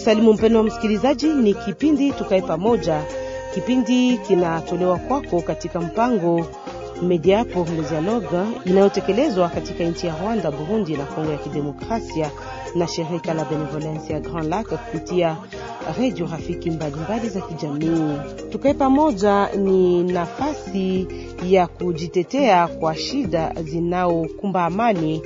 kusalimu mpendo wa msikilizaji, ni kipindi tukae pamoja. Kipindi kinatolewa kwako katika mpango Media pour inayotekelezwa katika nchi ya Rwanda, Burundi na Kongo ya Kidemokrasia na shirika la Benevolence ya Grand Lac kupitia redio rafiki mbalimbali za kijamii. Tukae pamoja ni nafasi ya kujitetea kwa shida zinaokumba amani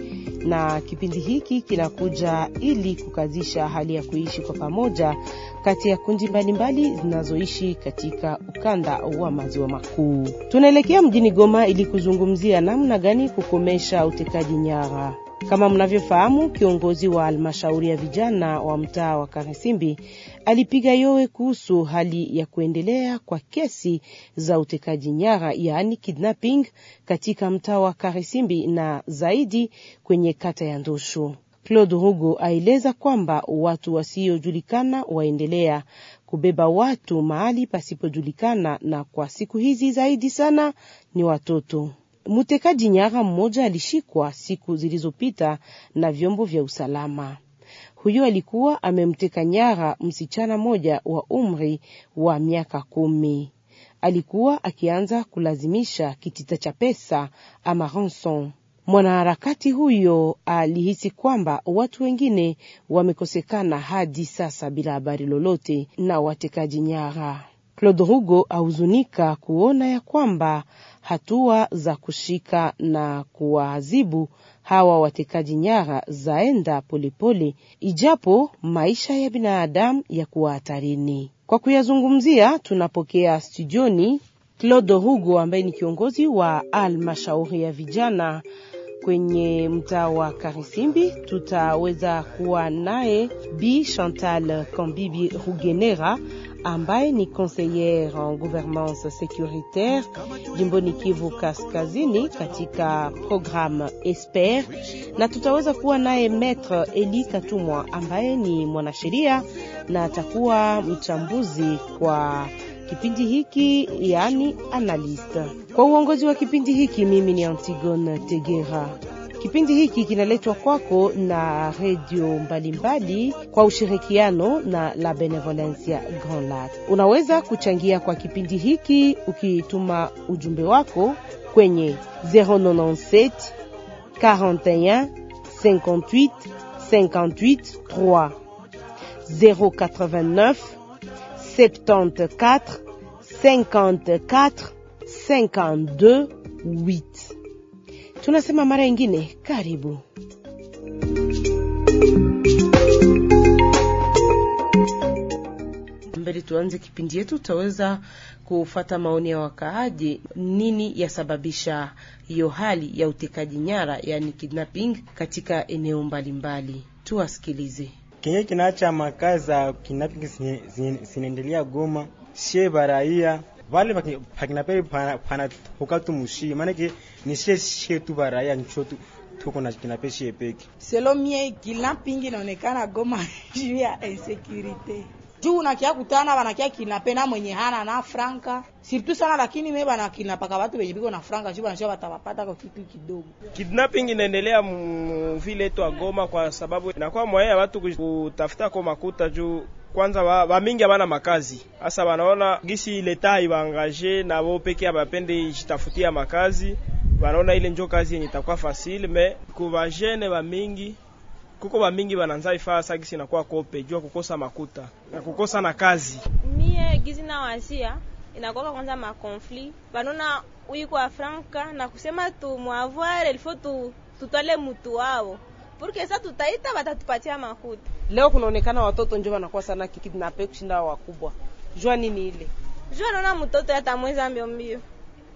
na kipindi hiki kinakuja ili kukazisha hali ya kuishi kwa pamoja kati ya kundi mbalimbali zinazoishi katika ukanda wa maziwa makuu. Tunaelekea mjini Goma ili kuzungumzia namna gani kukomesha utekaji nyara. Kama mnavyofahamu, kiongozi wa halmashauri ya vijana wa mtaa wa Karisimbi alipiga yowe kuhusu hali ya kuendelea kwa kesi za utekaji nyara, yaani kidnapping, katika mtaa wa Karisimbi na zaidi kwenye kata ya Ndosho. Claude Rugo aeleza kwamba watu wasiojulikana waendelea kubeba watu mahali pasipojulikana, na kwa siku hizi zaidi sana ni watoto. Mtekaji nyara mmoja alishikwa siku zilizopita na vyombo vya usalama. Huyo alikuwa amemteka nyara msichana moja wa umri wa miaka kumi. Alikuwa akianza kulazimisha kitita cha pesa ama ransom. Mwanaharakati huyo alihisi kwamba watu wengine wamekosekana hadi sasa bila habari lolote na watekaji nyara. Claude Rugo ahuzunika kuona ya kwamba hatua za kushika na kuwaadhibu hawa watekaji nyara zaenda polepole, ijapo maisha ya binadamu ya kuwa hatarini. Kwa kuyazungumzia, tunapokea studioni Claude Hugo ambaye ni kiongozi wa almashauri ya vijana kwenye mtaa wa Karisimbi. Tutaweza kuwa naye Bi Chantal Kambibi Rugenera ambaye ni conseillere en gouvernance securitaire jimboni Kivu Kaskazini katika programme Esper, na tutaweza kuwa naye Maître Eli Katumwa ambaye ni mwanasheria na atakuwa mchambuzi kwa kipindi hiki, yani analyst. Kwa uongozi wa kipindi hiki, mimi ni Antigone Tegera. Kipindi hiki kinaletwa kwako na redio mbalimbali kwa ushirikiano na La Benevolencia Grand Lac. Unaweza kuchangia kwa kipindi hiki ukituma ujumbe wako kwenye 097 41 58 58 3 089 74 54 52 8. Tunasema mara ingine, karibu. Mbele tuanze kipindi yetu, tutaweza kufata maoni ya wakaaji, nini yasababisha hiyo hali ya utekaji nyara, yani kidnapping katika eneo mbalimbali. Tuwasikilize. Kenye kinaacha makazi za kidnapping zinaendelea Goma, sie baraia vale pakinape panatoka tu mushie maanake ni sie sie tu baraia ncho tu tuko na kinape sie peke. Selo mie kidnapping inaonekana Goma juu ya insecurity juu nakia kutana banakia kinapena mwenye hana na franka. Sirtu sana, lakini mimi bana kinapaka watu wenye biko na franka juu wanasema watawapata kwa kitu kidogo. Kidnapping inaendelea vile tu Goma kwa sababu inakuwa mwaya ya watu kutafuta kwa makuta juu kwanza wa, wa mingi abana makazi. Hasa wanaona gisi leta ibaangaje na wao peke abapende jitafutia makazi, wanaona ile njo kazi yenye itakuwa fasile me kuva jene wa mingi kuko bamingi bananza ifaa sagisi inakuwa kope jua kukosa makuta na kukosa na kazi. Mie gizi na wazia inakuwa kwanza makonfli banona uyi kwa franka na kusema tu mwavoir il tu tutale mutu wao porque sa tutaita batatupatia makuta. Leo kunaonekana watoto njo wanakuwa sana kidnape kushinda wakubwa. Jua nini ile? Jua naona mtoto atamweza mbio mbio.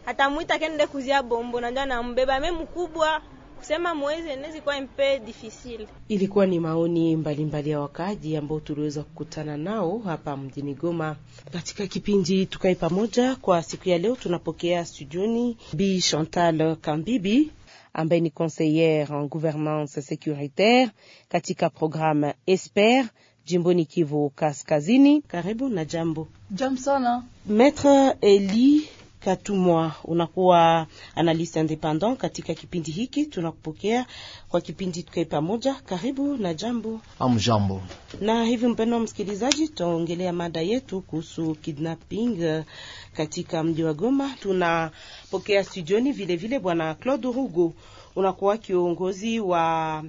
Atamwita kende kuzia bombo na ndio anambeba mimi mkubwa kusema mwezi inaweza kuwa mpe difficile. Ilikuwa ni maoni mbalimbali ya wakaji ambao tuliweza kukutana nao hapa mjini Goma katika kipindi tukae pamoja. Kwa siku ya leo tunapokea studioni Bi Chantal Kambibi ambaye ni conseillere en gouvernance securitaire katika programme Esper jimboni Kivu Kaskazini. Karibu na jambo. Jambo sana. Maître Eli Katumwa, unakuwa analyste independant katika kipindi hiki, tunakupokea kwa kipindi tukae pamoja. Karibu na jambo. Amjambo. Na hivi mpendo wa msikilizaji, tutaongelea mada yetu kuhusu kidnapping uh, katika mji wa Goma. Tunapokea studioni vile vile bwana Claude Rugo, unakuwa kiongozi wa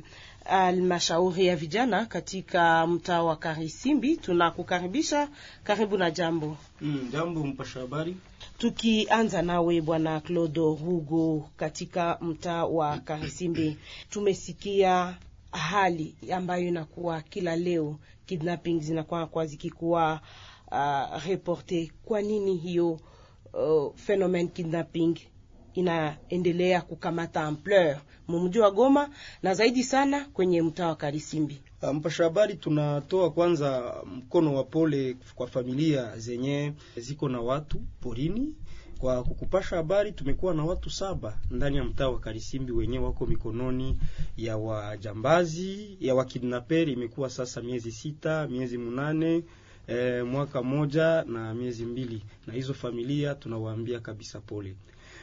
almashauri ya vijana katika mtaa wa Karisimbi. Tunakukaribisha, karibu na jambo. Mm, jambo mpasha habari. Tukianza nawe bwana Claude Rugo, katika mtaa wa Karisimbi, tumesikia hali ambayo inakuwa kila leo, kidnapping zinakuwa kwa zikikuwa uh, reporte. Kwa nini hiyo uh, fenomen kidnapping inaendelea kukamata ampleur mumji wa Goma na zaidi sana kwenye mtaa wa Karisimbi? Mpasha habari, tunatoa kwanza mkono wa pole kwa familia zenye ziko na watu porini. Kwa kukupasha habari, tumekuwa na watu saba ndani ya mtaa wa Karisimbi wenyewe wako mikononi ya wajambazi ya wakidnaperi. Imekuwa sasa miezi sita, miezi munane E, mwaka moja na miezi mbili, na hizo familia tunawaambia kabisa pole.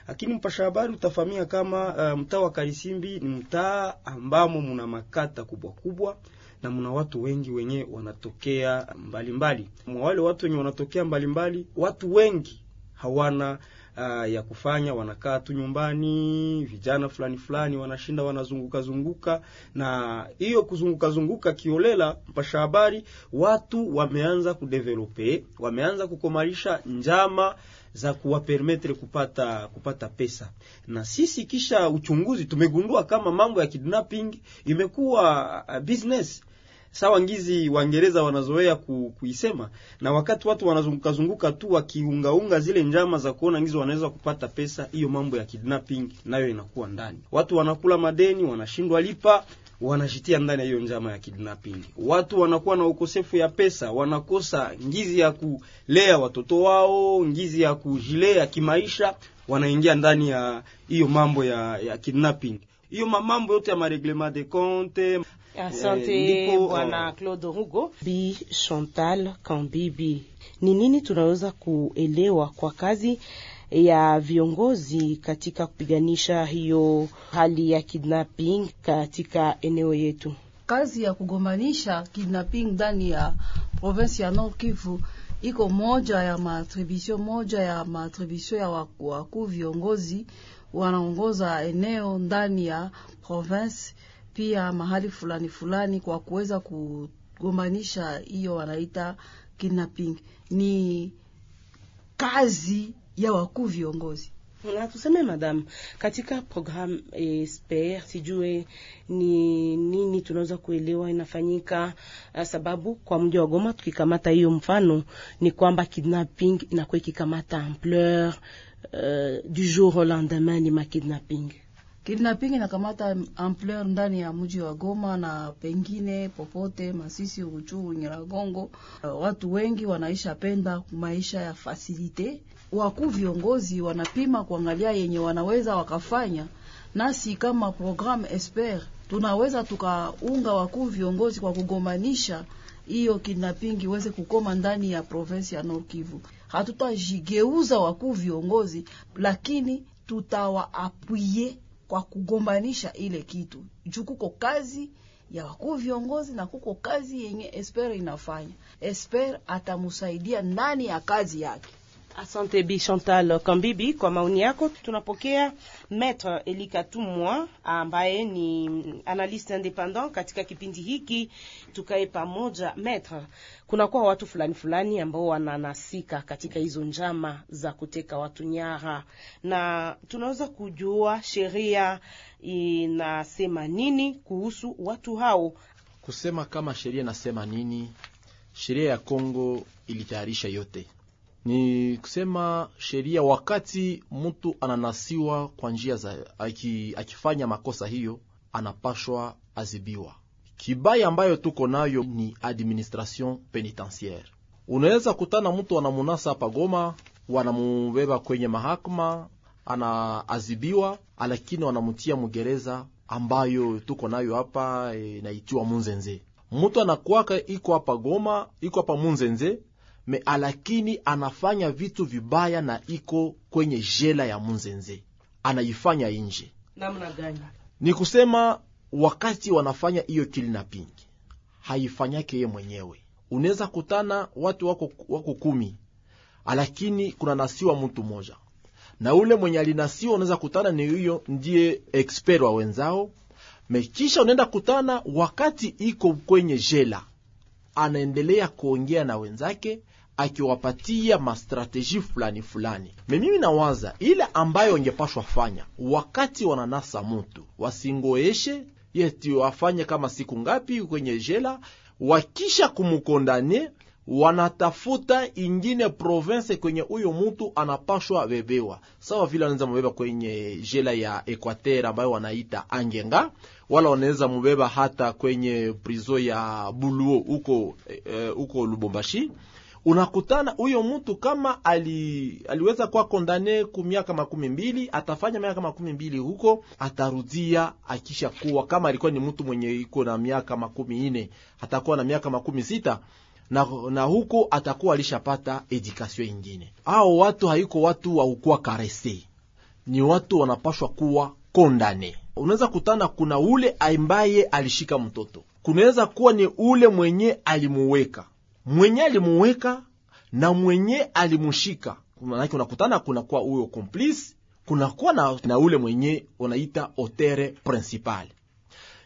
Lakini mpasha habari, utafahamia kama uh, mtaa wa Karisimbi ni mtaa ambamo muna makata kubwa kubwa na muna watu wengi wenye wanatokea mbalimbali. Mwa wale watu wenye wanatokea mbalimbali mbali, watu wengi hawana uh, ya kufanya, wanakaa tu nyumbani. Vijana fulani fulani wanashinda wanazunguka zunguka, na hiyo kuzunguka zunguka kiolela, mpasha habari, watu wameanza kudevelope, wameanza kukomalisha njama za kuwapermetre kupata kupata pesa. Na sisi kisha uchunguzi tumegundua kama mambo ya kidnapping imekuwa uh, business sawa ngizi Waingereza wanazoea ku, kuisema na wakati watu wanazunguka zunguka tu wakiungaunga zile njama za kuona ngizi wanaweza kupata pesa, hiyo mambo ya kidnapping nayo inakuwa ndani. Watu wanakula madeni, wanashindwa lipa, wanashitia ndani ya hiyo njama ya kidnapping. Watu wanakuwa na ukosefu ya pesa, wanakosa ngizi ya kulea watoto wao, ngizi ya kujilea kimaisha, wanaingia ndani ya hiyo mambo ya, ya kidnapping. Hiyo mambo yote ya mareglement de compte Asante Eh, bwana Claude Rugo. Bi Chantal Kambibi, ni nini tunaweza kuelewa kwa kazi ya viongozi katika kupiganisha hiyo hali ya kidnapping katika eneo yetu? Kazi ya kugombanisha kidnapping ndani ya province ya Nord Kivu iko moja ya matribisio moja ya matribisio ya waku- wakuu viongozi wanaongoza eneo ndani ya province pia mahali fulani fulani, kwa kuweza kugombanisha hiyo wanaita kidnapping. Ni kazi ya wakuu viongozi. Na tuseme madam, katika program Esper, sijue ni nini tunaweza kuelewa inafanyika, uh, sababu kwa mji wa Goma tukikamata hiyo mfano ni kwamba kidnapping inakuwa ikikamata ampleur uh, du jour au lendemain ni ma kidnapping Kidnapping inakamata ampleur ndani ya mji wa Goma na pengine popote Masisi, Ruchuru, Nyiragongo. Uh, watu wengi wanaisha penda maisha ya fasilite. Wakuu viongozi wanapima kuangalia yenye wanaweza wakafanya, nasi kama program Esper tunaweza tukaunga wakuu viongozi kwa kugomanisha hiyo kidnapping iweze kukoma ndani ya provensi ya Nord Kivu. Hatutajigeuza wakuu viongozi, lakini tutawaapuye kwa kugombanisha ile kitu juu kuko kazi ya wakuu viongozi na kuko kazi yenye Esper inafanya. Esper atamusaidia ndani ya kazi yake. Asante Bi Chantal Kambibi kwa maoni yako. Tunapokea Maître Elikatumwa ambaye ni analyste independant katika kipindi hiki tukae pamoja. Maître, kunakuwa watu fulani fulani ambao wananasika katika hizo njama za kuteka watu nyara, na tunaweza kujua sheria inasema nini kuhusu watu hao? Kusema kama sheria inasema nini, sheria ya Kongo ilitayarisha yote ni kusema sheria, wakati mtu ananasiwa kwa njia za aki, akifanya makosa hiyo anapashwa azibiwa. Kibaya ambayo tuko nayo ni administration penitentiaire. Unaweza kutana mtu anamunasa hapa Goma, wanamubeba kwenye mahakama, anaazibiwa, lakini wanamutia mugereza ambayo tuko nayo hapa e, Munzenze. Mtu anakuwaka iko hapa Goma, iko hapa Munzenze me alakini anafanya vitu vibaya na iko kwenye jela ya Munzenze, anaifanya nje. Namna gani? Ni kusema wakati wanafanya hiyo kidnapping haifanyake ye mwenyewe. Unaweza kutana watu wako, wako kumi, lakini kuna nasiwa mtu mmoja, na ule mwenye alinasiwa unaweza kutana ni huyo ndiye expert wa wenzao. Mekisha unaenda kutana wakati iko kwenye jela, anaendelea kuongea na wenzake akiwapatia mastrateji fulani fulani. Mimi nawaza ile ambayo wangepashwa fanya wakati wananasa mutu, wasingoeshe yeti wafanye kama siku ngapi kwenye jela, wakisha kumukondane wanatafuta ingine province kwenye huyo mutu anapashwa bebewa, sawa vile wanaweza mubeba kwenye jela ya Equateur ambayo wanaita Angenga, wala wanaweza mubeba hata kwenye prizo ya Buluo huko huko e, Lubumbashi unakutana huyo mtu kama ali, aliweza kuwa kondane ku miaka makumi mbili atafanya miaka makumi mbili huko, atarudia akisha kuwa kama alikuwa ni mtu mwenye iko na miaka makumi ine atakuwa na miaka makumi sita na, na huko atakuwa alishapata edikasio ingine. Ao watu haiko watu wa ukuwa karese, ni watu wanapashwa kuwa kondane. Unaweza kutana, kuna ule ambaye alishika mtoto, kunaweza kuwa ni ule mwenye alimuweka mwenye alimuweka na mwenye alimushika, manake unakutana kunakuwa huyo complice, kunakuwa na, na ule mwenye unaita otere principal.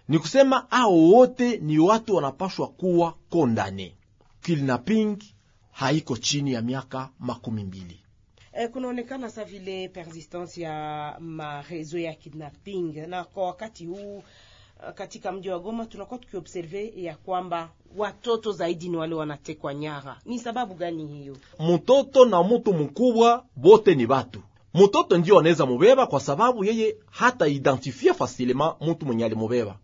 Ni kusema ao wote ni watu wanapashwa kuwa kondane. Kidnapping haiko chini ya miaka makumi mbili. E, kunaonekana sa vile persistance ya marezo ya kidnapping, na kwa wakati huu katika mji wa Goma tunakuwa tukiobserve ya kwamba watoto zaidi ni wale wanatekwa nyara. Ni sababu gani hiyo? Mtoto na mtu mkubwa bote ni batu. Mtoto ndio anaweza mubeba kwa sababu yeye hata identifia fasilema mtu mwenye alimubeba.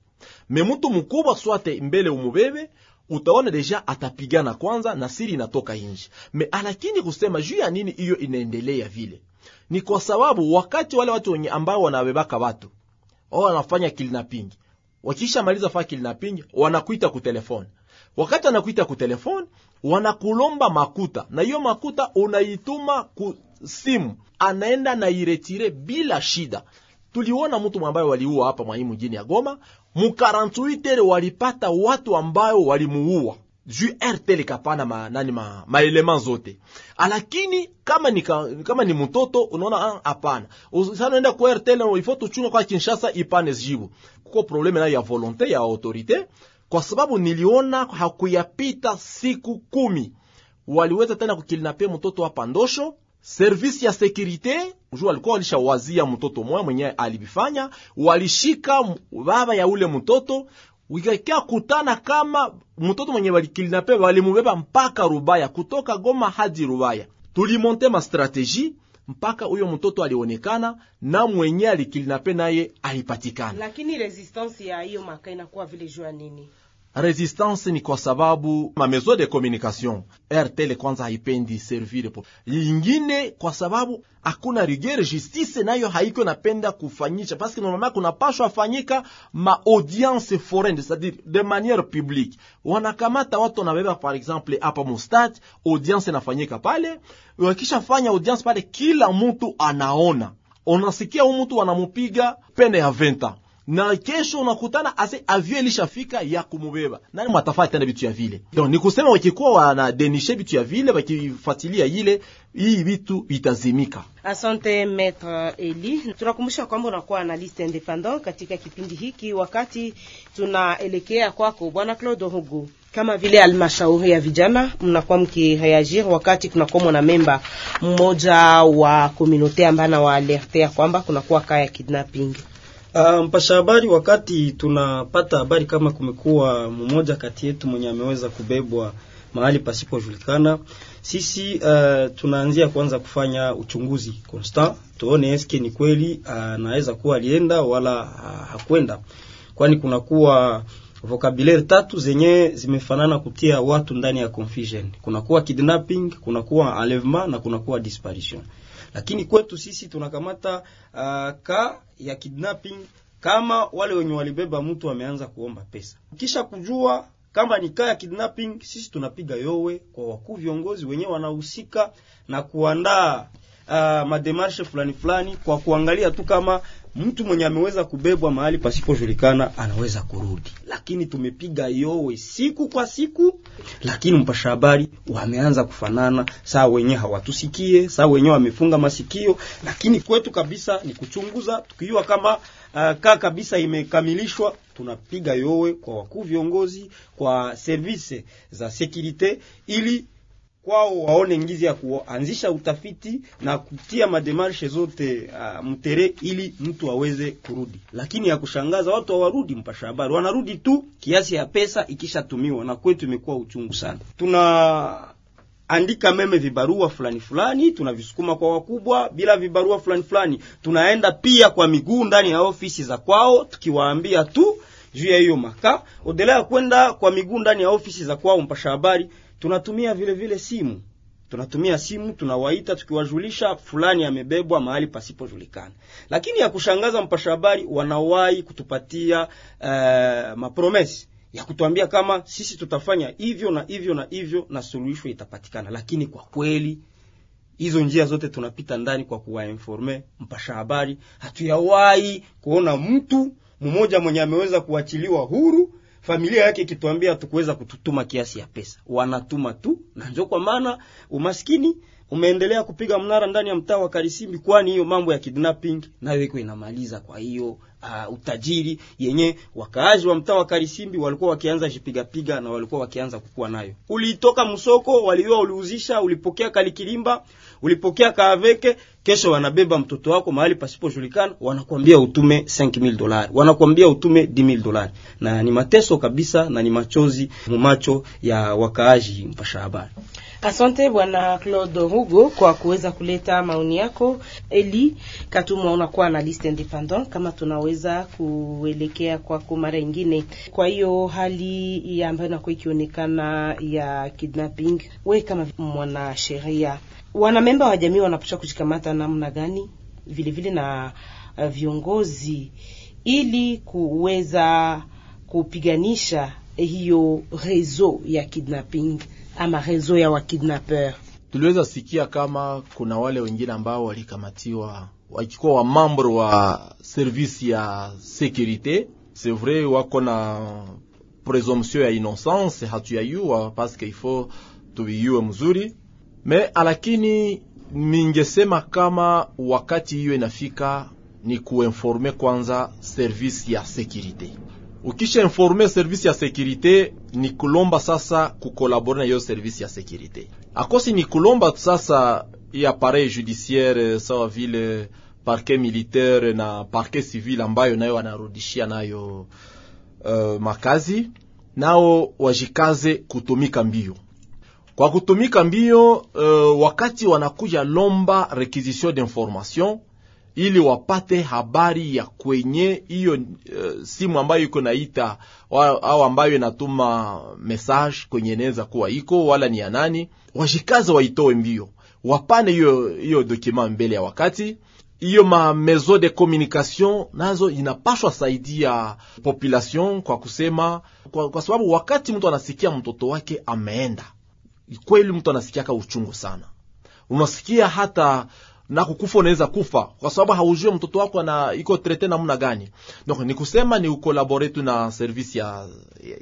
Me mtu mkubwa swate mbele umubebe utaona deja atapigana kwanza na siri inatoka nje. Me alakini kusema juu ya nini hiyo inaendelea vile, ni kwa sababu wakati wale watu wenye ambao wanabebaka watu wao wanafanya kidnapping wakisha maliza na pingi, wanakuita ku telefone. Wakati wanakuita ku telefone, wanakulomba makuta, na hiyo makuta unaituma ku simu, anaenda na iretire bila shida. Tuliona mtu ambaye waliua hapa mwaimu mjini ya Goma, mukarantuitere walipata watu ambayo walimuua juu RTL kapana ma, nani ma, maelema zote, lakini kama ni, kama ni mtoto unaona hapana. sanaenda ku RTL ifo tuchunga kwa Kinshasa ipane jibu. Kuko probleme nayo ya volonte ya autorite, kwa sababu niliona hakuyapita siku kumi waliweza tena kukilinape mtoto hapa Ndosho. Servisi ya sekurite juu walikuwa walishawazia mtoto moya mwenyewe alibifanya, walishika baba ya ule mtoto wikakia kutana kama mtoto mwenye walikilinape walimubeba mpaka Rubaya, kutoka Goma hadi Rubaya. Tulimonte ma strategie mpaka huyo mtoto alionekana na mwenye alikilinape naye alipatikana. Lakini resistance ya hiyo maka inakuwa vile jua nini? Resistance ni kwa sababu ma mezo de communication RTL kwanza haipendi servir po. Lingine, kwa sababu hakuna rigueur, justice nayo haiko napenda kufanyisha, parce que normalement kuna pashwa fanyika ma audience foraine, c'est-à-dire de manière publique. Wanakamata watu wanabeba, par exemple hapa Mustat, audience inafanyika pale, wakisha fanya audience pale, kila mtu anaona, unasikia huyu wanamupiga pene ya 20 ans na kesho unakutana ase avio ilishafika ya kumubeba nani mwatafaa tena vitu ya vile. Donc ni kusema wakikuwa wanadenishe vitu ya vile, wakifuatilia ile hii vitu vitazimika. Asante Maitre Eli, tunakumbusha kwamba unakuwa analyste independant katika kipindi hiki, wakati tunaelekea kwako Bwana Claude Hugo kama vile almashauri ya vijana mnakuwa mkireagir wakati kunakuwa mwana memba mmoja wa komunote ambaye anawaalertea kwamba kunakuwa kaya kidnapping Uh, mpasha habari, wakati tunapata habari kama kumekuwa mmoja kati yetu mwenye ameweza kubebwa mahali pasipojulikana. Sisi uh, tunaanzia kwanza kufanya uchunguzi constant, tuone eske ni kweli anaweza uh, kuwa alienda wala uh, hakwenda, kwani kunakuwa vocabulaire tatu zenye zimefanana kutia watu ndani ya confusion. Kunakuwa kidnapping, kunakuwa enlèvement na kunakuwa disparition. Lakini kwetu sisi tunakamata uh, ka ya kidnapping kama wale wenye walibeba mtu wameanza kuomba pesa. Kisha kujua kama ni kaa ya kidnapping, sisi tunapiga yowe kwa wakuu viongozi wenyewe wanahusika na kuandaa uh, mademarshe fulani fulani kwa kuangalia tu kama mtu mwenye ameweza kubebwa mahali pasipojulikana anaweza kurudi, lakini tumepiga yowe siku kwa siku, lakini mpasha habari wameanza kufanana, saa wenyewe hawatusikie, saa wenyewe wamefunga masikio, lakini kwetu kabisa ni kuchunguza, tukiwa kama uh, kaa kabisa imekamilishwa, tunapiga yowe kwa wakuu viongozi, kwa service za sekurite ili kwao waone ngizi ya kuanzisha utafiti na kutia mademarshe zote uh, mtere ili mtu aweze kurudi. Lakini ya kushangaza watu hawarudi, mpasha habari wanarudi tu kiasi ya pesa ikishatumiwa, na kwetu imekuwa uchungu sana. Tuna andika meme vibarua fulani fulani, tunavisukuma kwa wakubwa. Bila vibarua fulani fulani, tunaenda pia kwa miguu ndani ya ofisi za kwao, tukiwaambia tu juu ya hiyo maka odelea kwenda kwa miguu ndani ya ofisi za kwao, mpasha habari tunatumia vile vile simu, tunatumia simu, tunawaita tukiwajulisha fulani amebebwa mahali pasipojulikana. Lakini ya kushangaza, mpasha habari wanawahi kutupatia uh, mapromesi ya kutuambia kama sisi tutafanya hivyo na hivyo na hivyo na suluhisho itapatikana, lakini kwa kweli hizo njia zote tunapita ndani kwa kuwainforme mpasha habari, hatuyawahi kuona mtu mmoja mwenye ameweza kuachiliwa huru familia yake ikituambia tukuweza kututuma kiasi ya pesa, wanatuma tu, na njo kwa maana umaskini umeendelea kupiga mnara ndani ya mtaa wa Karisimbi, kwani hiyo mambo ya kidnapping nayo iko inamaliza. Kwa hiyo uh, utajiri yenye wakaaji wa mtaa wa Karisimbi walikuwa wakianza jipigapiga na walikuwa wakianza kukua nayo. Ulitoka msoko, waliwa uliuzisha, ulipokea kalikilimba, ulipokea kaaveke, kesho wanabeba mtoto wako mahali pasipojulikana, wanakwambia utume 5000 dolari, wanakwambia utume 10000 dolari, na ni mateso kabisa na ni machozi mumacho ya wakaaji. Mpasha habari Asante Bwana Claude Rugo kwa kuweza kuleta maoni yako. Eli Katuma, unakuwa na liste independant kama tunaweza kuelekea kwako mara ingine. Kwa hiyo hali ambayo inakuwa ikionekana ya kidnapping, we kama mwanasheria, wanamemba wa jamii wanapaswa kujikamata namna gani, vile vile na uh, viongozi ili kuweza kupiganisha hiyo rezo ya kidnapping ama rezo ya wakidnapper. Tuliweza sikia kama kuna wale wengine ambao walikamatiwa wakikuwa wa mambro wa service ya securite. C'est vrai wako na presumption ya innocence, hatuyayua paske ifo tuiyue mzuri me, alakini, ningesema kama wakati hiyo inafika ni kuinforme kwanza service ya sekurite. ukisha informe service ya sekurite, ni kulomba sasa kukolabore na hiyo service ya sekurite. Akosi ni kulomba sasa i appareil judiciaire sawa vile parquet militaire na parquet civil ambayo nayo wanarudishia nayo uh, makazi nao wajikaze kutumika mbio kwa kutumika mbio uh, wakati wanakuja lomba requisition d'information ili wapate habari ya kwenye hiyo uh, simu ambayo iko naita au ambayo inatuma message kwenye neza kuwa iko wala ni ya nani, waitoe mbio, wapane hiyo hiyo document mbele ya wakati. Hiyo ma maison de communication nazo inapashwa saidia population kwa kusema kwa, kwa sababu wakati mtu anasikia mtoto wake ameenda, kweli mtu anasikiaka uchungu sana, unasikia hata na kukufa unaweza kufa kwa sababu haujue mtoto wako na iko trete namna gani. Donc ni kusema ni ukolabore tu na service ya,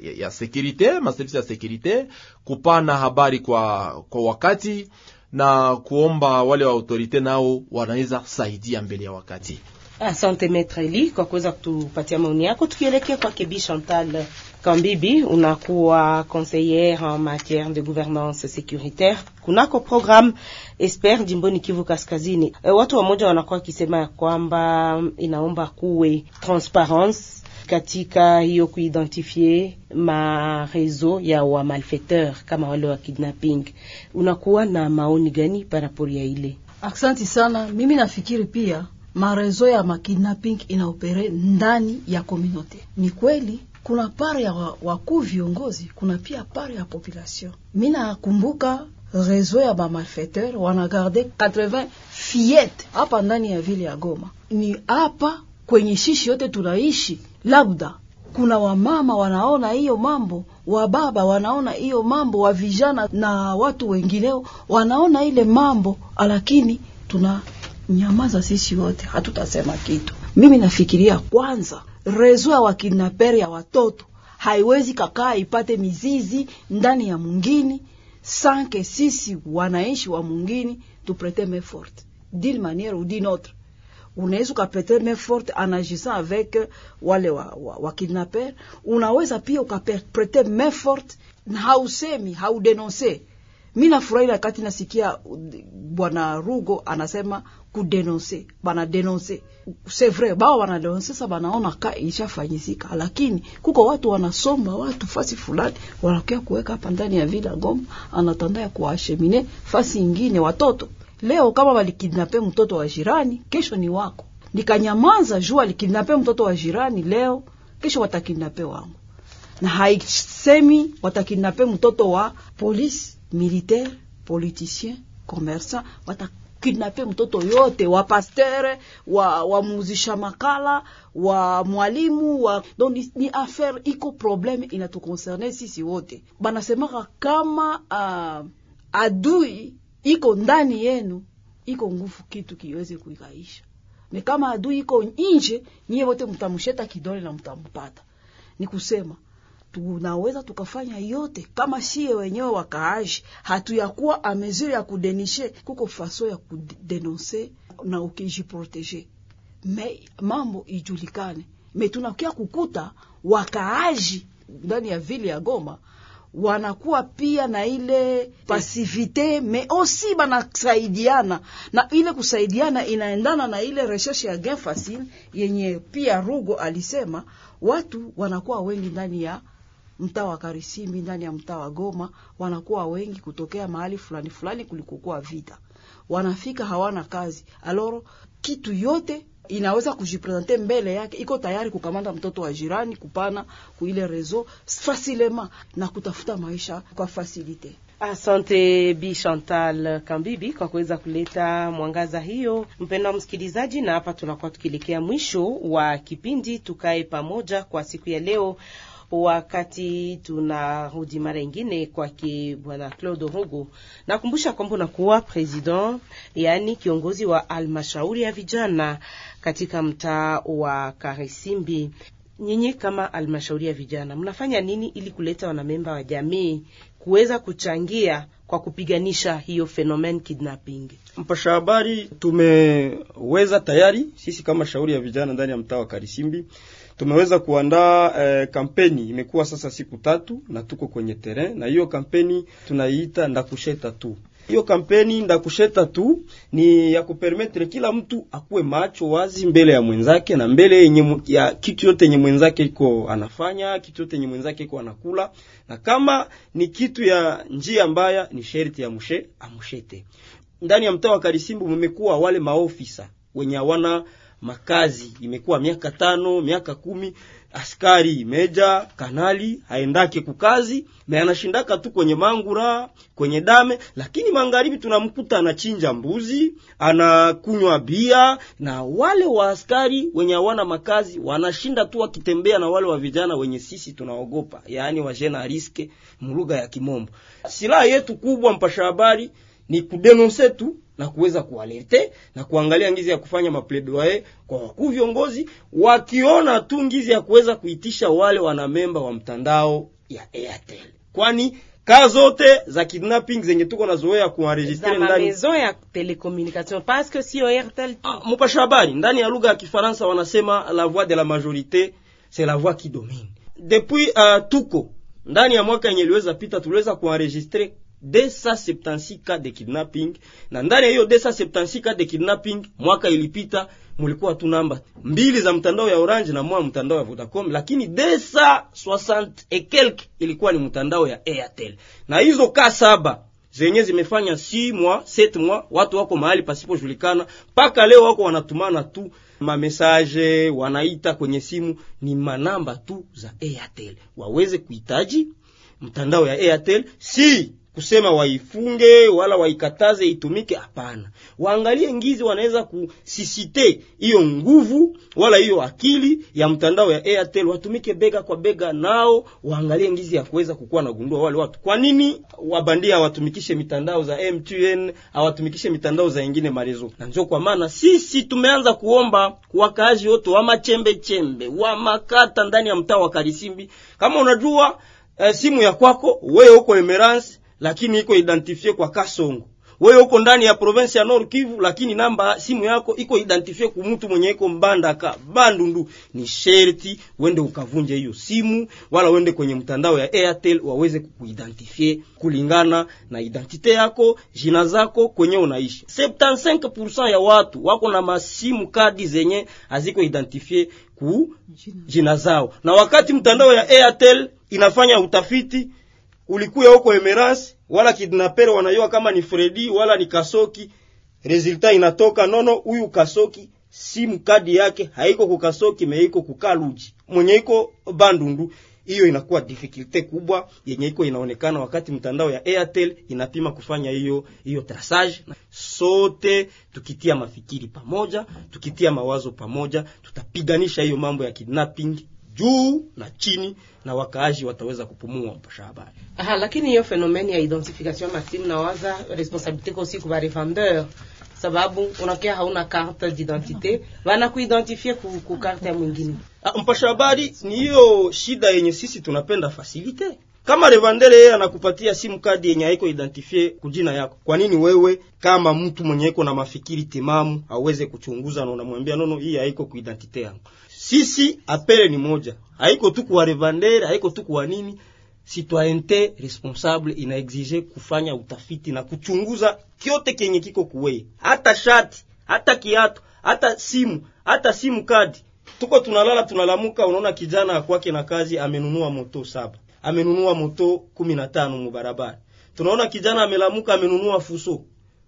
ya, ya securite ma service ya securite kupana habari kwa, kwa wakati na kuomba wale wa autorite nao wanaweza saidia mbele ya wakati. Asante Maitre Eli kwa kuweza kutupatia maoni yako. Tukielekea kwa Kebi Chantal Kambibi, unakuwa conseillere en matiere de gouvernance sécuritaire kunako programme Esper jimboni Kivu Kaskazini. E, watu wamoja wanakuwa wakisema ya kwamba inaomba kuwe transparence katika hiyo kuidentifie marezo ya wa malfaiteur kama wale wa kidnapping, unakuwa na maoni gani parapori ya ile? Aksanti sana. Mimi nafikiri pia marezo ya makidnapping inaopere ndani ya komunote. Ni kweli kuna pare ya wakuu viongozi, kuna pia pare ya population. Minakumbuka rezo ya bamalfeter wanagarde 80 fiete hapa ndani ya vile ya Goma. Ni hapa kwenye shishi yote tunaishi, labda kuna wamama wanaona hiyo mambo, wababa wanaona hiyo mambo, wa vijana na watu wengineo wanaona ile mambo, lakini tuna nyamaza sisi wote, hatutasema kitu. Mimi nafikiria kwanza, rezo ya wakidnaperi ya watoto haiwezi kakaa ipate mizizi ndani ya mungini sanke sisi wanaishi wa mungini tuprete main forte d'une manière ou autre. Unaweza ukapete main forte avec wale wa, wa, wa kidnapper. Unaweza pia ukaprete main forte na hausemi haudenonse. Mi nafurahi wakati nasikia bwana Rugo anasema kudenonse, bana denonse. C'est vrai bao wanadenonse, sa banaona ka ishafanyisika, lakini kuko watu wanasomba watu fasi fulani wanakia kuweka hapa ndani ya vila Goma, anatanda ya kuwashemine fasi ingine watoto. Leo kama walikidnape mtoto wa jirani, kesho ni wako. Nikanyamaza jua alikidnape mtoto wa jirani leo, kesho watakidnape wangu, na haisemi watakidnape mtoto wa polisi militaire, politicien, commerçant, watakidnape mtoto yote wa pastere wa, wa muzisha makala wa mwalimu wa donc ni, ni affaire iko probleme inatukoncerne sisi wote. Banasemaka kama uh, adui iko ndani yenu, iko nguvu kitu kiweze kuikaisha. Me kama adui iko nje, nyie wote mtamusheta kidole na mtampata. Ni kusema tunaweza tukafanya yote kama sie wenyewe wakaaji. Hatuyakuwa amezure ya kudenishe, kuko faso ya kudenonse na ukijiproteje, me mambo ijulikane. Me tunakia kukuta wakaaji ndani ya vile ya Goma wanakuwa pia na ile pasivite me osi banasaidiana, na ile kusaidiana inaendana na ile recherche ya gain facile yenye pia Rugo alisema watu wanakuwa wengi ndani ya mtaa wa Karisimbi ndani ya mtaa wa Goma wanakuwa wengi kutokea mahali fulani fulani kulikokuwa vita, wanafika hawana kazi, aloro kitu yote inaweza kujipresente mbele yake, iko tayari kukamata mtoto wa jirani, kupana kuile rezo fasilema na kutafuta maisha kwa fasilite. Asante Bi Chantal Kambibi kwa kuweza kuleta mwangaza hiyo. Mpendwa msikilizaji, na hapa tunakuwa tukielekea mwisho wa kipindi Tukae Pamoja kwa siku ya leo wakati tunarudi mara ingine kwake bwana Claude Rogo, nakumbusha kwamba unakuwa president, yaani kiongozi wa almashauri ya vijana katika mtaa wa Karisimbi. Nyinyi kama almashauri ya vijana mnafanya nini ili kuleta wanamemba wa jamii kuweza kuchangia kwa kupiganisha hiyo fenomen kidnapping? Mpasha habari, tumeweza tayari sisi kama shauri ya vijana ndani ya mtaa wa Karisimbi tumeweza kuandaa eh, kampeni imekuwa sasa siku tatu na tuko kwenye terrain, na hiyo kampeni tunaiita ndakusheta tu. Hiyo kampeni ndakusheta tu ni ya kupermetre kila mtu akuwe macho wazi mbele ya mwenzake na mbele yenye ya kitu yote yenye mwenzake iko anafanya, kitu yote yenye mwenzake iko anakula, na kama ni kitu ya njia mbaya, ni sherti ya mushe amushete. Ndani ya mtaa wa Karisimbu mmekuwa wale maofisa wenye hawana makazi imekuwa miaka tano miaka kumi, askari meja kanali haendake kukazi na anashindaka tu kwenye mangura kwenye dame, lakini magharibi tunamkuta anachinja mbuzi anakunywa bia, na wale wa askari wenye hawana makazi wanashinda tu wakitembea na wale wa vijana wenye sisi tunaogopa, yaani wajena riske mlugha ya Kimombo. Silaha yetu kubwa, mpasha habari, ni kudenonse tu na kuweza kualerte na kuangalia ngizi ya kufanya mapledoye kwa wakuu viongozi, wakiona tu ngizi ya kuweza kuitisha wale wanamemba wa mtandao ya Airtel, kwani kaa zote za kidnapping zenye tuko na zoea kuenregistre ndani maison ya telecommunication parce que si Airtel tu. Ah, mpasha habari ndani ya lugha ya Kifaransa wanasema la voix de la majorité c'est la voix qui domine. Depuis uh, tuko ndani ya mwaka yenye iliweza pita tuliweza kuenregistre 276 cas de kidnapping. Na ndani ya hiyo 276 cas de kidnapping mwaka ilipita mulikuwa tu namba mbili za mtandao ya Orange na moja mtandao ya Vodacom, lakini desa 60 et quelque ilikuwa ni mtandao ya Airtel, na hizo ka saba zenye zimefanya si mwa set mwa watu wako mahali pasipojulikana, mpaka leo wako wanatumana tu mamesaje, wanaita kwenye simu, ni manamba tu za Airtel. Waweze kuhitaji mtandao ya Airtel, si kusema waifunge wala waikataze itumike, hapana. Waangalie ngizi wanaweza kusisite hiyo nguvu wala hiyo akili ya mtandao ya Airtel, watumike bega kwa bega nao, waangalie ngizi ya kuweza kukuwa na gundua wale watu. Kwa nini wabandia hawatumikishe mitandao za MTN, hawatumikishe mitandao za ingine marezo? Na ndio kwa maana sisi tumeanza kuomba wakaaji wote wa machembe chembe wa makata ndani ya mtaa wa Karisimbi, kama unajua eh, simu ya kwako wewe huko Emerance lakini iko identifie kwa Kasongo. Wewe uko ndani ya province ya Nord Kivu, lakini namba simu yako iko identifie ku mtu mwenye iko Mbandaka Bandundu. Ni sherti wende ukavunje hiyo simu, wala wende kwenye mtandao ya Airtel waweze kukuidentifie kulingana na identite yako, jina zako, kwenye unaishi. 75% ya watu wako na masimu kadi zenye haziko identifie ku jina zao, na wakati mtandao ya Airtel inafanya utafiti ulikuya huko Emeras, wala kidnapper wanayua kama ni Fredi wala ni Kasoki, resulta inatoka nono, huyu Kasoki simu kadi yake haiko ku Kasoki, meiko ku Kaluji mwenye iko Bandundu. Hiyo inakuwa difficulty kubwa yenye iko inaonekana wakati mtandao ya Airtel inapima kufanya hiyo hiyo traçage. Sote tukitia mafikiri pamoja, tukitia mawazo pamoja, tutapiganisha hiyo mambo ya kidnapping juu na chini na wakaaji wataweza kupumua. Mpasha habari. Aha, lakini hiyo fenomeni ya identification masimu nawaza responsabilite kosi kwa revendeur, sababu unakia hauna carte d'identité wana kuidentifie ku, ku carte ya mwingine. Ah, mpasha habari, ni hiyo shida yenye sisi tunapenda fasilite. Kama revendeur yeye anakupatia simu kadi yenye haiko identifie kujina yako, kwa nini wewe kama mtu mwenye iko na mafikiri timamu aweze kuchunguza na unamwambia nono, hii haiko kuidentite yangu? Sisi apele ni moja, haiko tu kwa revendeur, haiko tu kwa nini. Citoyente responsable ina exige kufanya utafiti na kuchunguza kyote kenye kiko kuwei, hata shati, hata kiatu, hata simu, hata simu kadi. Tuko tunalala tunalamuka, unaona kijana akwake na kazi amenunua moto saba, amenunua moto kumi na tano mubarabara. Tunaona kijana amelamuka amenunua fuso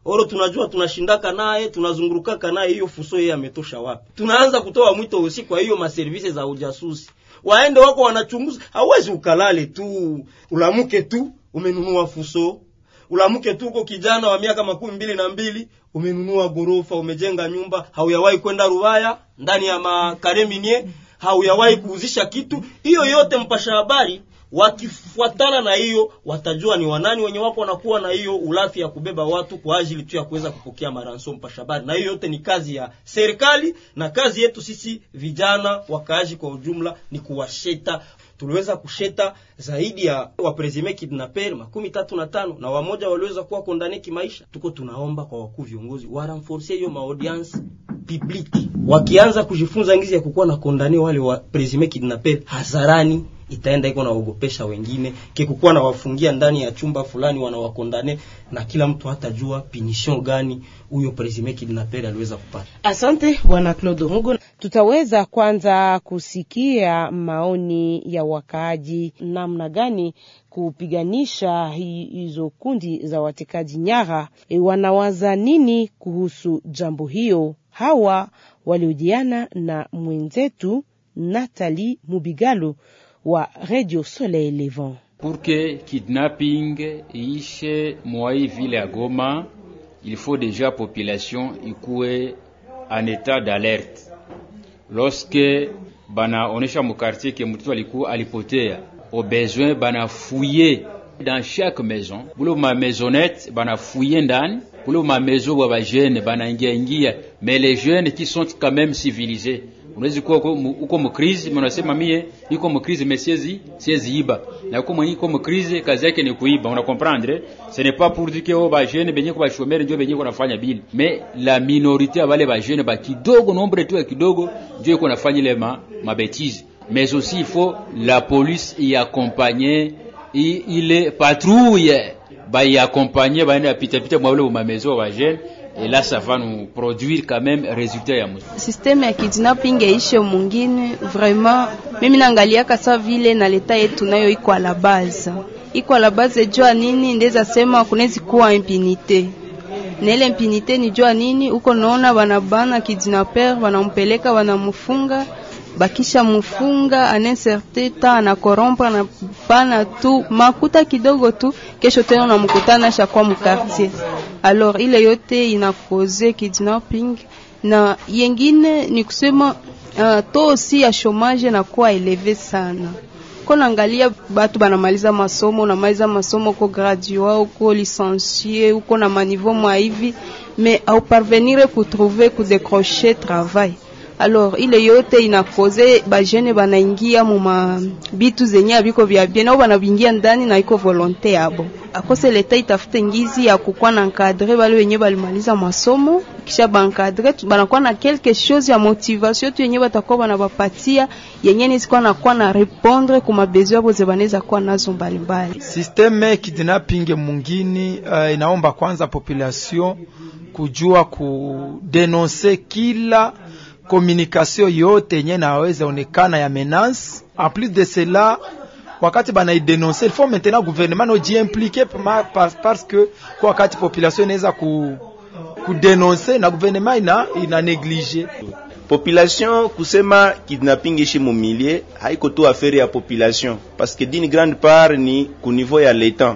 oro tunajua tunashindaka naye tunazungurukaka naye, hiyo fuso yeye ametosha wapi? Tunaanza kutoa mwito usi, kwa hiyo maservisi za ujasusi waende wako wanachunguza. Hawezi ukalale tu ulamuke tu umenunua fuso, ulamuke tu uko kijana wa miaka makumi mbili na mbili umenunua gorofa, umejenga nyumba, hauyawahi kwenda Rubaya ndani ya makareminie, hauyawahi kuuzisha kitu. Hiyo yote mpasha habari wakifuatana na hiyo watajua ni wanani wenye wako wanakuwa na hiyo ulafi ya kubeba watu kwa ajili tu ya kuweza kupokea maransom mpashabari. Na hiyo yote ni kazi ya serikali na kazi yetu sisi vijana wakaaji kwa ujumla ni kuwasheta. Tuliweza kusheta zaidi ya wapresime kidnaper makumi tatu na tano na wamoja waliweza kuwa kondane kimaisha. Tuko tunaomba kwa wakuu viongozi waranforce hiyo maaudience publique, wakianza kujifunza ngizi ya kukuwa na kondane wale wa presime kidnaper hadharani itaenda iko naogopesha wengine kikukuwa na wafungia ndani ya chumba fulani wanawakondane na kila mtu hatajua pinisho gani huyo presime kidnaper aliweza kupata. Asante bwana Claude Mugo. Tutaweza kwanza kusikia maoni ya wakaaji namna gani kupiganisha hizo kundi za watekaji nyara, e, wanawaza nini kuhusu jambo hiyo. Hawa waliojiana na mwenzetu Natali Mubigalo wa Radio Soleil Levant. Pour que kidnapping iishe mwai vile ya Goma, il faut déjà population ikuwe en état d'alerte. Lorsque banaonesha mukartier ke mtoto alikuwa alipotea, au besoin bana fouiller dans chaque maison, bule ma maisonnette bana fouiller ndani, bule ma maison bwa ba jeunes bana ingia ingia, mais les jeunes qui sont quand même civilisés unawezi kuwa uko mkrizi, unasema mie niko mkrizi, mais siezi siezi iba, na uko mwenye uko mkrizi, kazi yake ni kuiba. Una comprendre, ce n'est pas pour dire que oh ba jeune benye kwa shomere ndio benye kunafanya bili, mais la minorité wale ba jeune ba kidogo, nombre tu kidogo ndio iko nafanya ile ma mabetizi. Mais aussi il faut la police y accompagner ile patrouille. Ba y accompagner baende pita pita mwa wale ma maison ba jeune va nous produire quand même résultat ya mzuri. Systeme ya kidnapping yaishe mungine vraiment, mimi naangaliaka sa vile na leta yetu nayo iko ala la base, iko ala la base jua nini, ndeza sema kunezi kuwa impunite na ile ni jua nini, uko naona wanabana kidnapper wanampeleka banamfunga bakisha mufunga anenserte ta na anakorompa na pana tu makuta kidogo tu, kesho tena unamkutana shakuwa mukartier. Alors ile yote inakoze kidnapping, na yengine ni kusema uh, to si ya shomaje na kuwa eleve sana. Ko naangalia batu banamaliza masomo, unamaliza masomo uko gradua uko licencié uko na maniveau mwa hivi mais au parvenir kutrouver kudecrocher travail alors ile yote inakoze bajene banaingia muma bitu zenye abiko vya bien. Au banabingia ndani na iko volonte yabo. Akose leta itafute ngizi ya kukwa na encadre bale wenye balimaliza masomo. Kisha bankadre banakuwa na quelque chose ya motivation tu yenye batakuwa banabapatia yenye nisikuwa nakuwa na répondre kuma besoin yabo zebaneza kuwa nazo mbalimbali. Systeme kidnapping mungini uh, inaomba kwanza population kujua kudenonse kila communication yote yenye naweza onekana ya menace. En plus de cela, wakati banaidenonse il faut maintenant gouvernement nojiimplike parce que kwa wakati population inaweza ku kudenonse na gouvernement ina, ina neglige population kusema kidnapping ishi mumilie haiko tu affaire ya population. Parce que d'une grande part ni ku niveau ya l'etat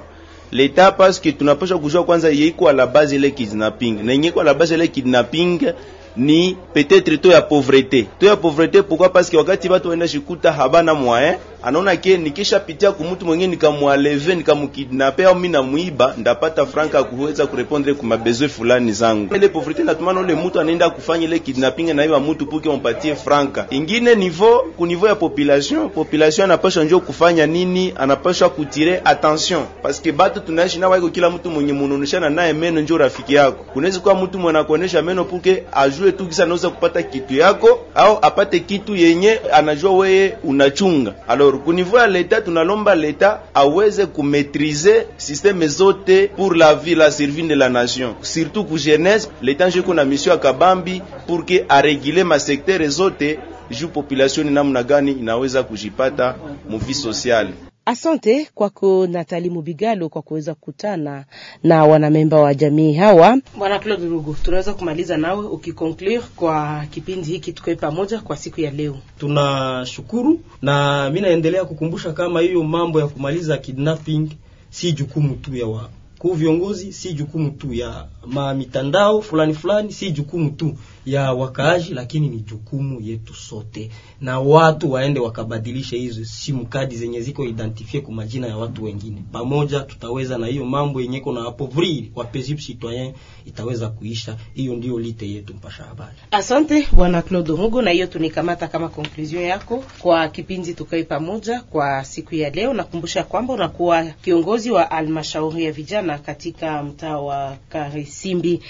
l'etat parce que tunapasha kujua kwanza yeiko à la base ile kidnapping. Na yeiko à la base ile kidnapping ni peut-être to ya pauvreté to ya pauvreté pourquoi parce que wakati watu waenda shikuta habana moyen anaona ke nikishapitia kumutu mwenye nikamwaleve nikamukidnape au mimi namuiba ndapata franka kuweza kurepondre ku mabezwe fulani zangu. Ile pauvreté natumana ule mtu anaenda kufanya ile kidnapping na iwa mtu puke ompatie franka. Ingine niveau ku niveau ya population, population anapasha njoo kufanya nini? Anapasha kutire attention parce que batu tunaishi na wako kila mtu mwenye munaoneshana naye meno njoo rafiki yako. Kunaweza kuwa mtu mwenye anakuonesha meno puke ajue tu kisa anaweza kupata kitu yako au apate kitu yenye anajua weye unachunga. Alors ku niveau ya leta tunalomba leta aweze kumetrize systeme zote pour la vie la servine de la nation surtout ku jeunesse leta njo iko na mission ya kabambi pour que aregule masektere zote juu population namna gani inaweza kujipata muvi sociale Asante kwako Natali Mubigalo kwa kuweza kukutana na wanamemba wa jamii hawa. Bwana Claude Rugu, tunaweza kumaliza nawe ukiconclure kwa kipindi hiki tukoe pamoja kwa siku ya leo. Tunashukuru na mi naendelea kukumbusha kama hiyo mambo ya kumaliza kidnapping si jukumu tu ya wa kuu viongozi, si jukumu tu ya mamitandao fulani fulani, si jukumu tu ya wakaaji, lakini ni jukumu yetu sote, na watu waende wakabadilisha hizo simu kadi zenye ziko identifie kwa majina ya watu wengine. Pamoja tutaweza na hiyo mambo yenye iko na hapo vrili kwa paisible citoyen itaweza kuisha. Hiyo ndio lite yetu mpasha habari. Asante bwana Claude Mugo, na hiyo tunikamata kama conclusion yako kwa kipindi tukae pamoja kwa siku ya leo. Nakumbusha kwamba unakuwa kiongozi wa almashauri ya vijana katika mtaa wa Karisimbi.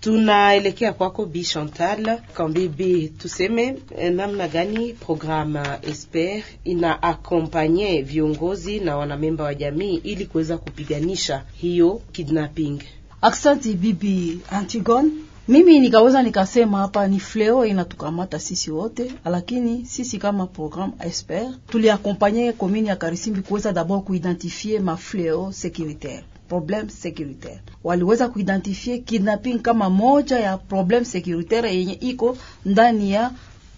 Tunaelekea kwako Bi Chantal Kambibi, tuseme eh, namna gani programa Esper ina akompanye viongozi na wanamemba wa jamii ili kuweza kupiganisha hiyo kidnapping? Aksanti bibi Antigone. Mimi nikaweza nikasema hapa ni fleo inatukamata sisi wote, lakini sisi kama programme Esper tuliakompanye komini ya Karisimbi kuweza d'abord kuidentifie mafleo securitaire problème securitaire. Waliweza kuidentifie kidnapping kama moja ya probleme securitaire yenye iko ndani ya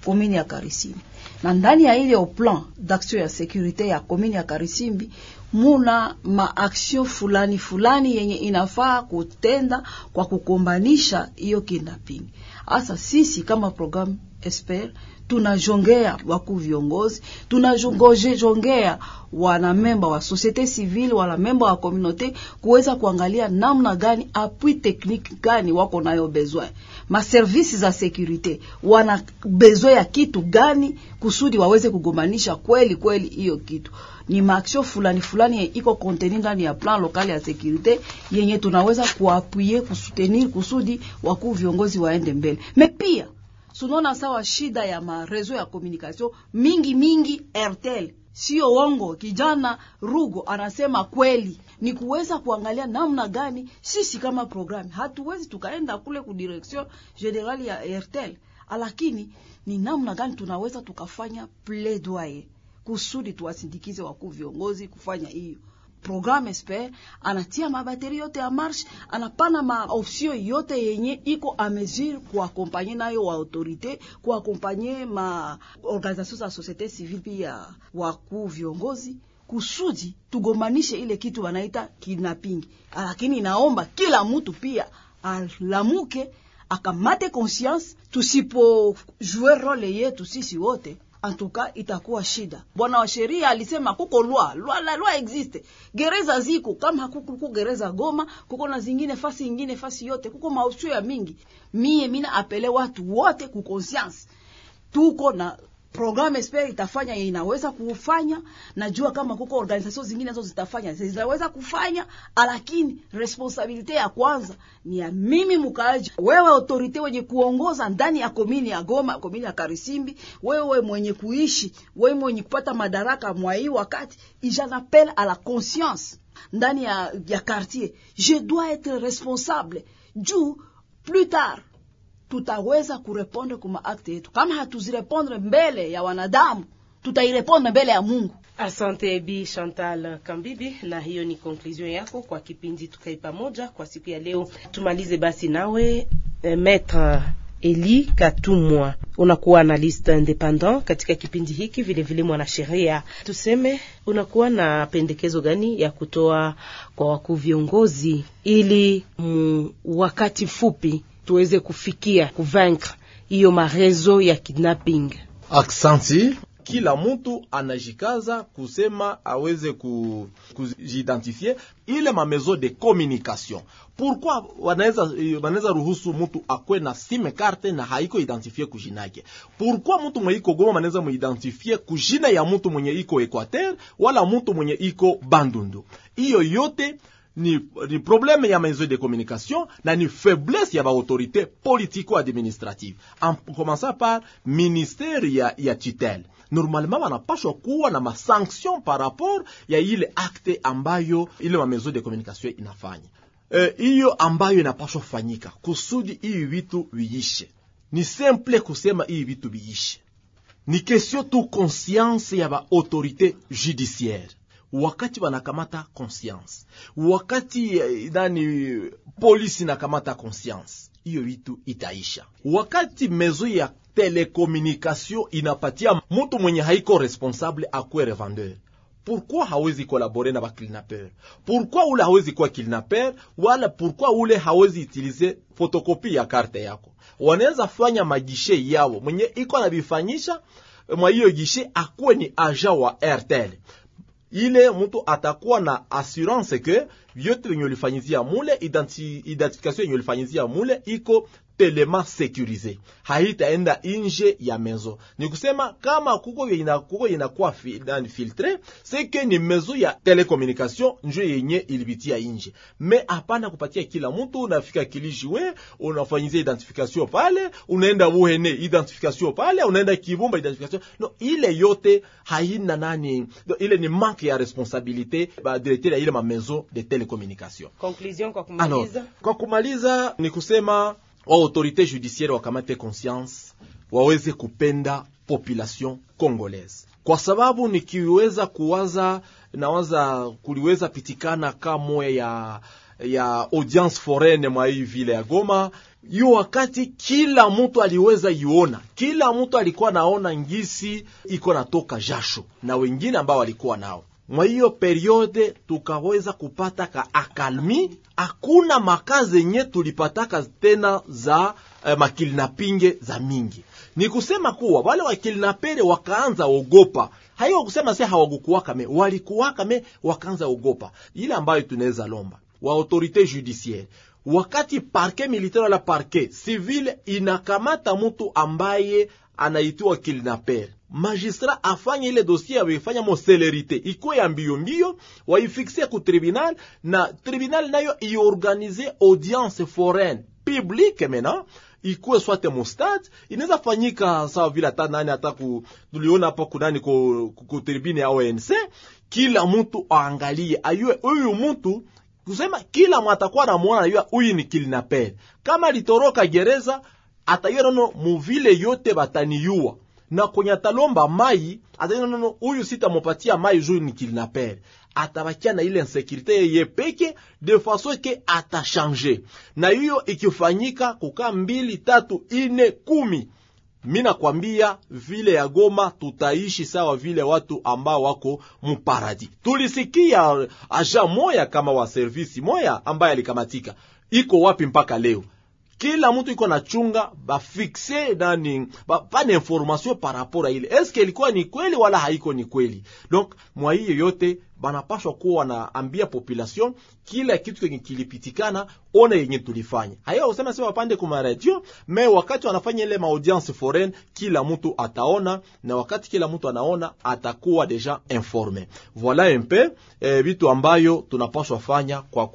komini ya Karisimbi, na ndani ya ile plan d'action ya securite ya komini ya Karisimbi muna maaksio fulani fulani yenye inafaa kutenda kwa kukombanisha hiyo kidnapping. Hasa sisi kama programme Esper. Tunajongea wakuu viongozi, tunajongea wanamemba wa societe civile, wanamemba wa communauté kuweza kuangalia namna gani appui technique gani wako nayo besoin, maservisi za securite wana besoin ya kitu gani kusudi waweze kugombanisha kweli kweli hiyo kitu. Ni maaksio fulani fulani iko konteni ndani ya plan lokali ya sekurite yenye tunaweza kuapuye kusutenir kusudi wakuu viongozi waende mbele. Me pia sunaona sawa shida ya marezo ya komunikasio mingi mingi, Airtel. Sio wongo. Kijana Rugo anasema kweli, ni kuweza kuangalia namna gani sisi kama programu hatuwezi tukaenda kule ku direction generale ya Airtel, lakini ni namna gani tunaweza tukafanya plaidoyer kusudi tuwasindikize wakuu viongozi kufanya hiyo programme esper anatia mabateri yote ya marche, anapana maoption yote yenye iko a mesure kuakompanye nayo wa autorite, kuakompanye ma organisation za societe civile pia wakuu viongozi kusudi tugomanishe ile kitu wanaita kidnapping. Lakini naomba kila mtu pia alamuke akamate conscience, tusipo jouer role yetu sisi wote antuka itakuwa shida. Bwana wa sheria alisema kuko lwa. Lwa, la lwa existe, gereza ziko. Kama kuko gereza Goma, kuko na zingine fasi ingine fasi yote, kuko mausio ya mingi. Mie mina apele watu wote ku conscience, tuko na programme espere itafanya inaweza kufanya. Najua kama kuko organisation zingine nazo zitafanya zinaweza kufanya, lakini responsabilite ya kwanza ni ya mimi mkaaji, wewe autorite wenye kuongoza ndani ya komini ya Goma, komini ya Karisimbi, wewe mwenye kuishi, wewe mwenye kupata madaraka mwa hii wakati, ijanapel a la conscience ndani ya, ya quartier, je dois être responsable. Juu plus tard tutaweza kureponde kuma akte yetu. Kama hatuzirepondre mbele ya wanadamu, tutairepondre mbele ya Mungu. Asante Bi Chantal Kambibi, na hiyo ni conclusion yako kwa kipindi Tukae Pamoja kwa siku ya leo. Tumalize basi nawe eh, Maître Eli Katumwa, unakuwa analyste independant katika kipindi hiki, vilevile mwanasheria. Tuseme, unakuwa na pendekezo gani ya kutoa kwa wakuu viongozi ili mm, wakati fupi tuweze kufikia kuvaincre hiyo marezo ya kidnapping? Aksanti. Kila mtu anajikaza kusema aweze kujiidentifie kujidentifie ile mamezo de communication. Pourquoi wanaweza wanaweza ruhusu mtu akwe na sime carte na haiko identifie kujina yake? Pourquoi mtu mwenye iko Goma anaweza muidentifie kujina ya mtu mwenye iko Equateur wala mtu mwenye iko Bandundu? Hiyo yote ni, ni probleme ya maison de communication na ni faiblesse ya baautorité politico administrative en commençant par ministère ya, ya tutelle. Normalement wanapashwa kuwa na masanction par rapport ya ile acte ambayo ile ma maison de communication inafanya hiyo e, ambayo inapashwa fanyika kusudi hivi vitu viishe. Ni simple kusema hivi vitu viishe, ni question tu conscience ya baautorité judiciaire wakati wanakamata conscience, wakati nani polisi nakamata conscience, hiyo vitu itaisha. Wakati mezo ya telekomunikasio inapatia mutu mwenye haiko responsable akwe revendeur, pourquoi hawezi kolabore na bakilinaper? Pourquoi ule hawezi kuwa kilinaper, wala pourquoi ule hawezi utilize fotokopi ya karte yako? Wanaweza fanya magishe yao mwenye iko anabifanyisha mwa hiyo gishe, akuwe ni aja wa Airtel ile mtu atakuwa na assurance ke vyote venye ulifanyizia mule identi, identification yenye ulifanyizia mule iko telema sekurize, haitaenda inje ya mezo. Ni kusema kama kuko ina, kuko inakuwa fi, filtre seke ni mezo ya telekomunikation njo yenye ilipitia inje, me hapana kupatia kila mtu. Unafika Kilijiwe unafanyizia identification pale, unaenda Buhene identification pale, unaenda Kibumba identification no, ile yote haina nani no, ile ni manque ya responsabilite ba directeur ya ile ma maison de telekomunikation. Conclusion kwa kumaliza, kwa kumaliza ni kusema wa autorite judiciaire wakamate conscience, waweze kupenda population congolaise, kwa sababu nikiweza kuwaza nawaza kuliweza pitikana kama ya ya audience foraine mwa hii vile ya Goma hiyo wakati kila mtu aliweza iona, kila mtu alikuwa naona ngisi iko natoka jasho na wengine ambao walikuwa nao mwa hiyo periode tukaweza kupata ka akalmi, hakuna makazi yenye tulipataka tena za eh, makilinapinge za mingi. Ni kusema kuwa wale wakilinapere wakaanza ogopa, haiyo kusema se hawagukuwakame, walikuwaka me, wakaanza ogopa. Ile ambayo tunaweza lomba wa autorite judiciaire wakati parke militaire wala parke civile inakamata mtu ambaye anaitiwa kidnapper magistrat afanye ile dosie aweifanya mo ikuwe ya mbio mbio, waifiksie ku tribunal na tribunal nayo iorganize audience foraine publique mena ikuwe swate mustad inaweza fanyika sawa vile hata nani hata tuliona hapa kunani ku, ku, ku tribune ya ONC kila mtu aangalie ayue huyu mtu kusema kila mwatakuwa namwona ayua huyu ni kidnapper kama litoroka gereza atayua nono muvile yote bataniyua na kwenye atalomba mai atayua nono huyu sitamupatia mai juu ni kidnapper atabakia na ile insekurite yeye peke de faso ke atachange na hiyo ikifanyika kukaa mbili tatu ine kumi mi nakwambia vile ya Goma tutaishi sawa vile watu ambao wako muparadi. Tulisikia aja moya kama wa servisi moya ambaye alikamatika, iko wapi mpaka leo? Kila mtu iko na chunga bafikse nani bapane information par rapport a ile eske ilikuwa ni kweli wala haiko ni kweli. Donc mwa hiyo yote banapashwa kuwa wanaambia population kila kitu kenye kilipitikana, ona yenye tulifanya. Hayo usema sema wapande kuma radio, me wakati wanafanya ile maaudience foraine, kila mtu ataona, na wakati kila mtu anaona atakuwa deja informe. Voilà un peu eh, vitu ambayo tunapashwa fanya kwa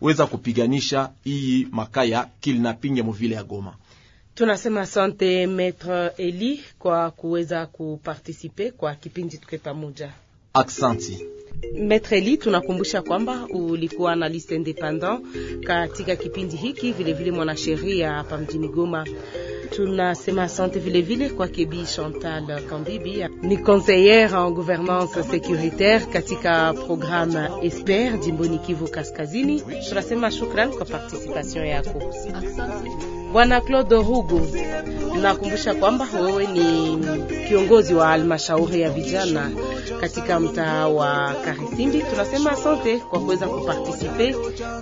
kuweza kupiganisha hii makaya kilinapinge muvile ya Goma. Tunasema sante Maître Eli kwa kuweza kupartisipe kwa kipindi tuke pamoja. Aksanti. Maître Eli, tunakumbusha kwamba ulikuwa na liste independant katika kipindi hiki, vilevile mwanasheria hapa mjini Goma. Tunasema asante vilevile kwa Kebi Chantal Kambibi, ni conseillère en gouvernance sécuritaire katika programme Esper jimboni Kivu Kaskazini. Tunasema shukran kwa participation yako. Bwana Claude Rugu, nakumbusha kwamba wewe ni kiongozi wa halmashauri ya vijana katika mtaa wa Karisimbi. Tunasema asante kwa kuweza kupartisipe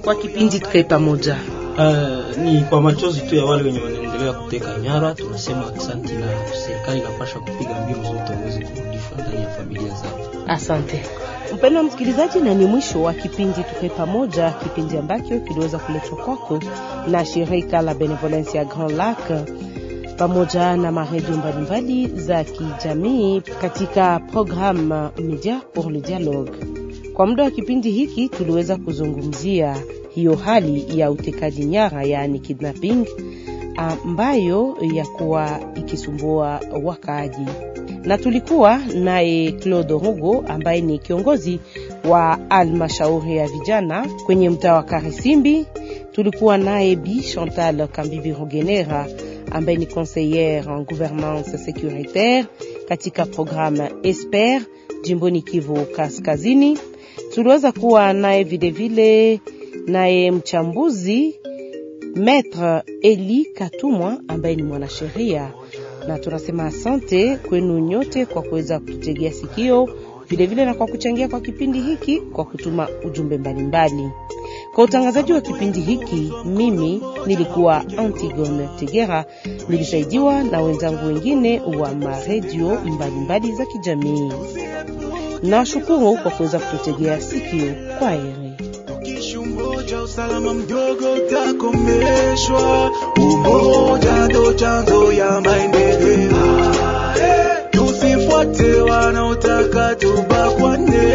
kwa kipindi tukae pamoja. Uh, ni kwa machozi tu ya wale wenye wanaendelea kuteka nyara. Tunasema asante, na serikali inapasha kupiga mbio zote uweze kurudishwa ndani ya familia zao. Asante mpendwa msikilizaji, na ni mwisho wa kipindi tukae pamoja, kipindi ambacho kiliweza kuletwa kwako na shirika la Benevolence ya Grand Lac pamoja na maredio mbalimbali za kijamii katika programu Media pour le Dialogue. Kwa muda wa kipindi hiki tuliweza kuzungumzia hiyo hali ya utekaji nyara, yaani kidnapping, ambayo yakuwa ikisumbua wakaaji, na tulikuwa naye Claude Rugo ambaye ni kiongozi wa almashauri ya vijana kwenye mtaa wa Karisimbi. Tulikuwa naye Bi Chantal Kambibi Rugenera ambaye ni conseillère en gouvernance sécuritaire katika programme Esper jimboni Kivu Kaskazini. Tuliweza kuwa naye vilevile naye mchambuzi Maître Eli Katumwa ambaye ni mwanasheria, na tunasema asante kwenu nyote kwa kuweza kututegea sikio vilevile vile na kwa kuchangia kwa kipindi hiki kwa kutuma ujumbe mbalimbali. Kwa utangazaji wa kipindi hiki, mimi nilikuwa Antigone Tegera, nilisaidiwa na wenzangu wengine wa maredio mbalimbali za kijamii. Nashukuru kwa kuweza kututegea sikio. Kwa heri cha usalama mdogo utakomeshwa. Umoja ndo chanzo ya maendeleo, tusifuate wanaotaka tubakwane.